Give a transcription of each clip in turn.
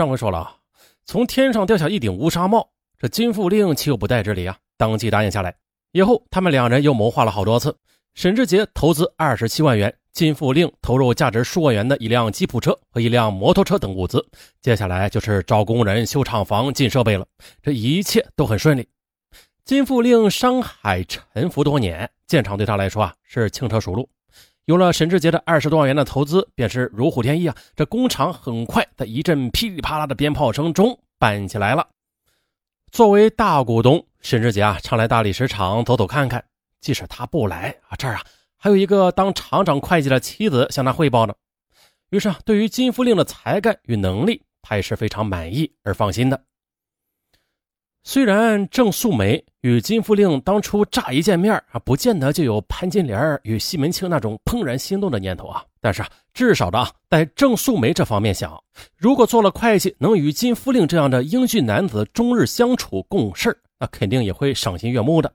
上回说了啊，从天上掉下一顶乌纱帽，这金富令岂有不戴之理啊？当即答应下来。以后他们两人又谋划了好多次。沈志杰投资二十七万元，金富令投入价值数万元的一辆吉普车和一辆摩托车等物资。接下来就是招工人、修厂房、进设备了。这一切都很顺利。金富令商海沉浮多年，建厂对他来说啊是轻车熟路。有了沈志杰的二十多万元的投资，便是如虎添翼啊！这工厂很快在一阵噼里啪啦的鞭炮声中办起来了。作为大股东，沈志杰啊常来大理石厂走走看看。即使他不来啊，这儿啊还有一个当厂长会计的妻子向他汇报呢。于是啊，对于金福令的才干与能力，他也是非常满意而放心的。虽然郑素梅与金富令当初乍一见面啊，不见得就有潘金莲与西门庆那种怦然心动的念头啊，但是啊，至少的啊，在郑素梅这方面想，如果做了会计，能与金富令这样的英俊男子终日相处共事，那肯定也会赏心悦目的。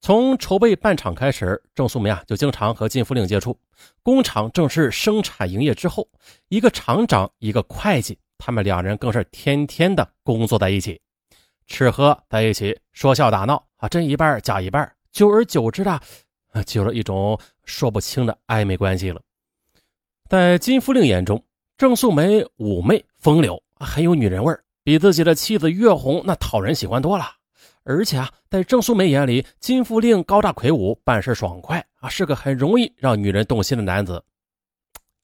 从筹备办厂开始，郑素梅啊就经常和金富令接触。工厂正式生产营业之后，一个厂长，一个会计，他们两人更是天天的工作在一起。吃喝在一起，说笑打闹啊，真一半假一半，久而久之的，啊，就有了一种说不清的暧昧关系了。在金福令眼中，郑素梅妩媚风流，很有女人味比自己的妻子月红那讨人喜欢多了。而且啊，在郑素梅眼里，金福令高大魁梧，办事爽快啊，是个很容易让女人动心的男子。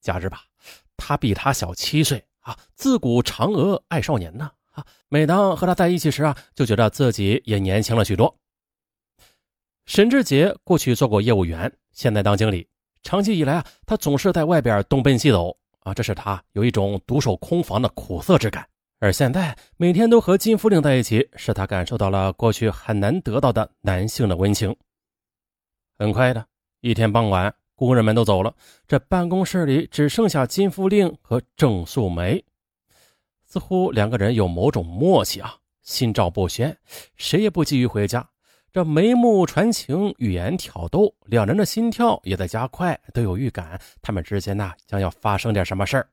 加之吧，他比她小七岁啊，自古嫦娥爱少年呢。每当和他在一起时啊，就觉得自己也年轻了许多。沈志杰过去做过业务员，现在当经理，长期以来啊，他总是在外边东奔西走啊，这使他有一种独守空房的苦涩之感。而现在每天都和金福令在一起，使他感受到了过去很难得到的男性的温情。很快的一天傍晚，工人们都走了，这办公室里只剩下金福令和郑素梅。似乎两个人有某种默契啊，心照不宣，谁也不急于回家。这眉目传情，语言挑逗，两人的心跳也在加快，都有预感，他们之间呐将要发生点什么事儿。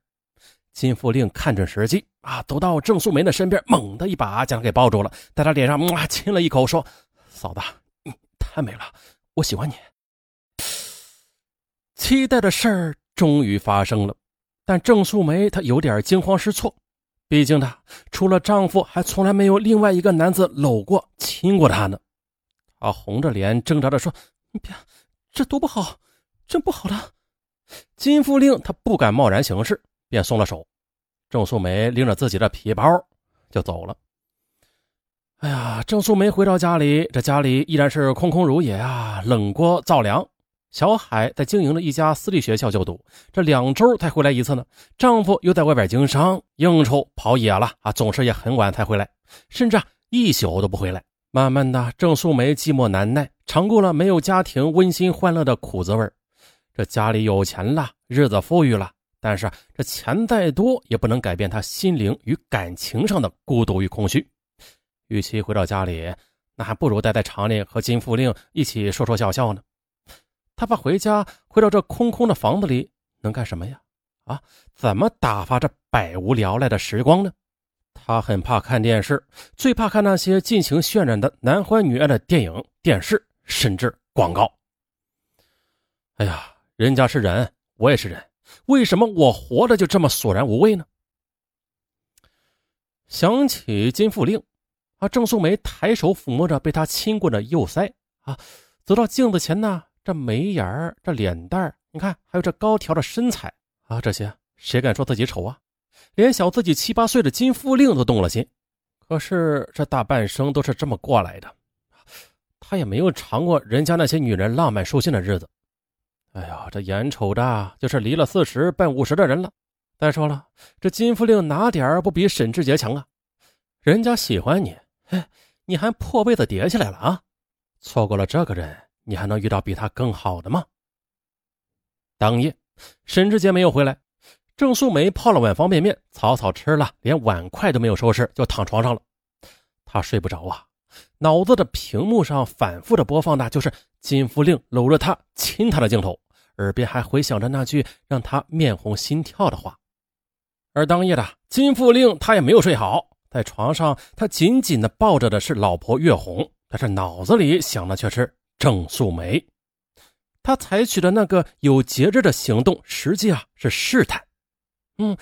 金富令看准时机啊，走到郑素梅的身边，猛地一把将她给抱住了，在她脸上啊亲了一口，说：“嫂子，你太美了，我喜欢你。”期待的事儿终于发生了，但郑素梅她有点惊慌失措。毕竟她除了丈夫，还从来没有另外一个男子搂过、亲过她呢。她红着脸挣扎着说：“你别，这多不好，真不好的。”金富令他不敢贸然行事，便松了手。郑素梅拎着自己的皮包就走了。哎呀，郑素梅回到家里，这家里依然是空空如也啊，冷锅造凉。小海在经营着一家私立学校就读，这两周才回来一次呢。丈夫又在外边经商应酬跑野了啊，总是也很晚才回来，甚至一宿都不回来。慢慢的，郑素梅寂寞难耐，尝过了没有家庭温馨欢乐的苦滋味这家里有钱了，日子富裕了，但是这钱再多也不能改变她心灵与感情上的孤独与空虚。与其回到家里，那还不如待在厂里和金富令一起说说笑笑呢。他怕回家回到这空空的房子里能干什么呀？啊，怎么打发这百无聊赖的时光呢？他很怕看电视，最怕看那些尽情渲染的男欢女爱的电影、电视，甚至广告。哎呀，人家是人，我也是人，为什么我活着就这么索然无味呢？想起金富令，啊，郑素梅抬手抚摸着被他亲过的右腮，啊，走到镜子前呢。这眉眼儿，这脸蛋儿，你看，还有这高挑的身材啊，这些谁敢说自己丑啊？连小自己七八岁的金富令都动了心。可是这大半生都是这么过来的，他也没有尝过人家那些女人浪漫舒心的日子。哎呀，这眼瞅着就是离了四十奔五十的人了。再说了，这金富令哪点不比沈志杰强啊？人家喜欢你，嘿，你还破被子叠起来了啊？错过了这个人。你还能遇到比他更好的吗？当夜，沈志杰没有回来，郑素梅泡了碗方便面，草草吃了，连碗筷都没有收拾，就躺床上了。她睡不着啊，脑子的屏幕上反复的播放的就是金福令搂着她亲她的镜头，耳边还回响着那句让她面红心跳的话：“而当夜的金富令他也没有睡好，在床上他紧紧的抱着的是老婆月红，但是脑子里想的却是郑素梅。他采取的那个有节制的行动，实际啊是试探。嗯，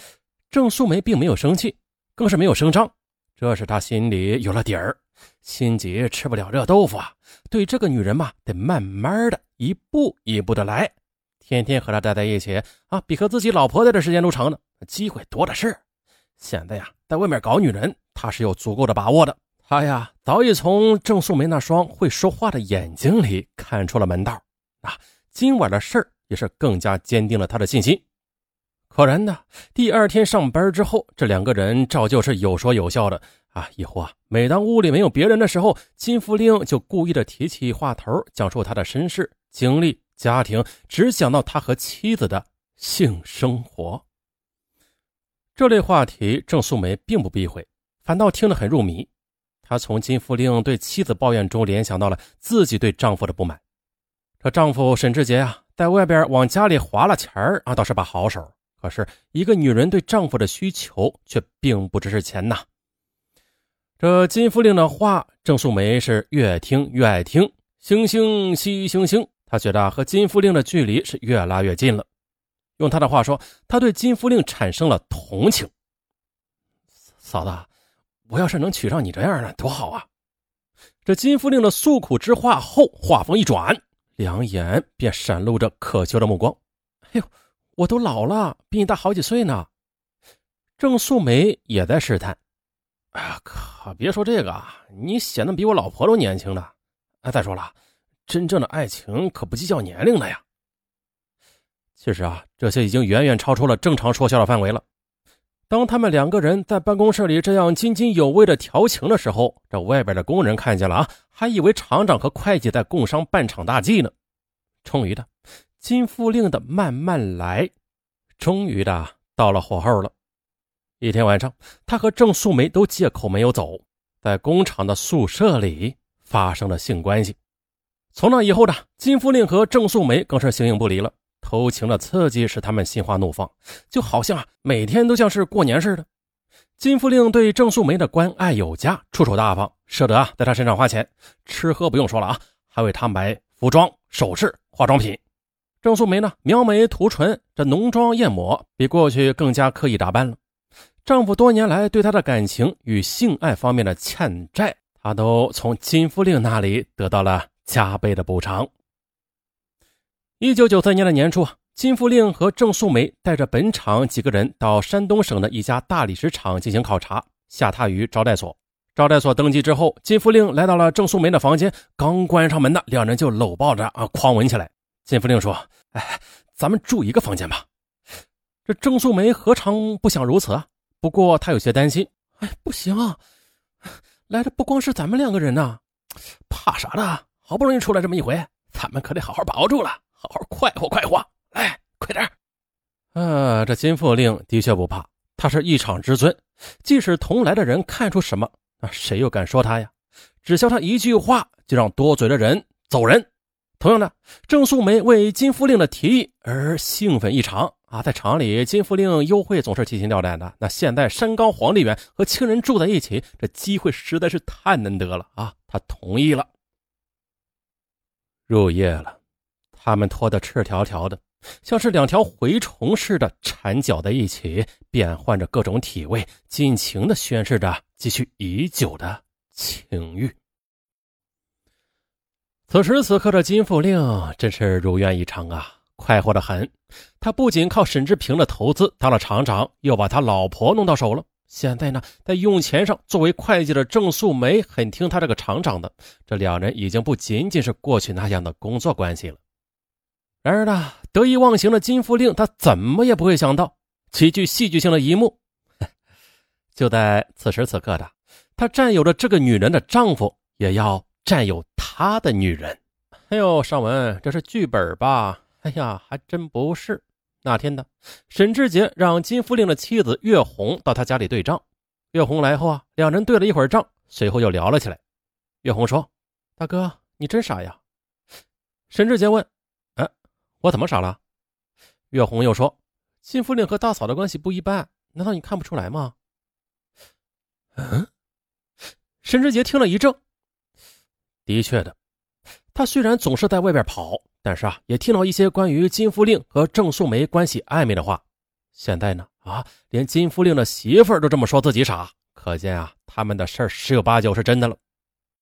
郑素梅并没有生气，更是没有声张，这是他心里有了底儿。心急吃不了热豆腐啊，对这个女人嘛，得慢慢的一步一步的来。天天和她待在一起啊，比和自己老婆待的时间都长呢，机会多的是。现在呀，在外面搞女人，他是有足够的把握的。他呀，早已从郑素梅那双会说话的眼睛里看出了门道啊。今晚的事儿也是更加坚定了他的信心。果然呢，第二天上班之后，这两个人照旧是有说有笑的啊。以后啊，每当屋里没有别人的时候，金福令就故意的提起话头，讲述他的身世经历。家庭只想到他和妻子的性生活，这类话题郑素梅并不避讳，反倒听得很入迷。她从金福令对妻子抱怨中联想到了自己对丈夫的不满。这丈夫沈志杰啊，在外边往家里划了钱儿啊，倒是把好手。可是，一个女人对丈夫的需求却并不只是钱呐。这金福令的话，郑素梅是越听越爱听。星星稀星星。她觉得和金夫令的距离是越拉越近了。用他的话说，他对金夫令产生了同情。嫂子，我要是能娶上你这样的，多好啊！这金夫令的诉苦之话后，话锋一转，两眼便闪露着渴求的目光。哎呦，我都老了，比你大好几岁呢。郑素梅也在试探。哎呀，可别说这个，你显得比我老婆都年轻呢。哎，再说了。真正的爱情可不计较年龄的呀。其实啊，这些已经远远超出了正常说笑的范围了。当他们两个人在办公室里这样津津有味的调情的时候，这外边的工人看见了啊，还以为厂长和会计在共商办场大计呢。终于的，金富令的慢慢来，终于的到了火候了。一天晚上，他和郑素梅都借口没有走，在工厂的宿舍里发生了性关系。从那以后呢，金福令和郑素梅更是形影不离了。偷情的刺激使他们心花怒放，就好像啊，每天都像是过年似的。金福令对郑素梅的关爱有加，出手大方，舍得啊在她身上花钱，吃喝不用说了啊，还为她买服装、首饰、化妆品。郑素梅呢，描眉涂唇，这浓妆艳抹，比过去更加刻意打扮了。丈夫多年来对她的感情与性爱方面的欠债，她都从金福令那里得到了。加倍的补偿。一九九三年的年初，金福令和郑素梅带着本厂几个人到山东省的一家大理石厂进行考察，下榻于招待所。招待所登记之后，金福令来到了郑素梅的房间，刚关上门呢，两人就搂抱着啊，狂吻起来。金福令说：“哎，咱们住一个房间吧。”这郑素梅何尝不想如此啊？不过她有些担心：“哎，不行啊，来的不光是咱们两个人呐，怕啥的？”好不容易出来这么一回，咱们可得好好把握住了，好好快活快活。来，快点！呃，这金富令的确不怕，他是一场之尊，即使同来的人看出什么，那谁又敢说他呀？只消他一句话，就让多嘴的人走人。同样的，郑素梅为金副令的提议而兴奋异常啊！在厂里，金副令幽会总是提心吊胆的。那现在山高皇帝远，和亲人住在一起，这机会实在是太难得了啊！他同意了。入夜了，他们拖得赤条条的，像是两条蛔虫似的缠搅在一起，变换着各种体位，尽情的宣示着积蓄已久的情欲。此时此刻的金富令真是如愿以偿啊，快活的很。他不仅靠沈志平的投资当了厂长，又把他老婆弄到手了。现在呢，在用钱上，作为会计的郑素梅很听他这个厂长的。这两人已经不仅仅是过去那样的工作关系了。然而呢，得意忘形的金福令，他怎么也不会想到极具戏剧性的一幕。就在此时此刻的，他占有着这个女人的丈夫，也要占有她的女人。哎呦，尚文，这是剧本吧？哎呀，还真不是。那天呢，沈志杰让金福令的妻子岳红到他家里对账。岳红来后啊，两人对了一会儿账，随后又聊了起来。岳红说：“大哥，你真傻呀。”沈志杰问：“，我怎么傻了？”月红又说：“金夫令和大嫂的关系不一般，难道你看不出来吗？嗯，沈志杰听了一怔。的确的，他虽然总是在外边跑，但是啊，也听到一些关于金夫令和郑素梅关系暧昧的话。现在呢，啊，连金夫令的媳妇儿都这么说自己傻，可见啊，他们的事儿十有八九是真的了。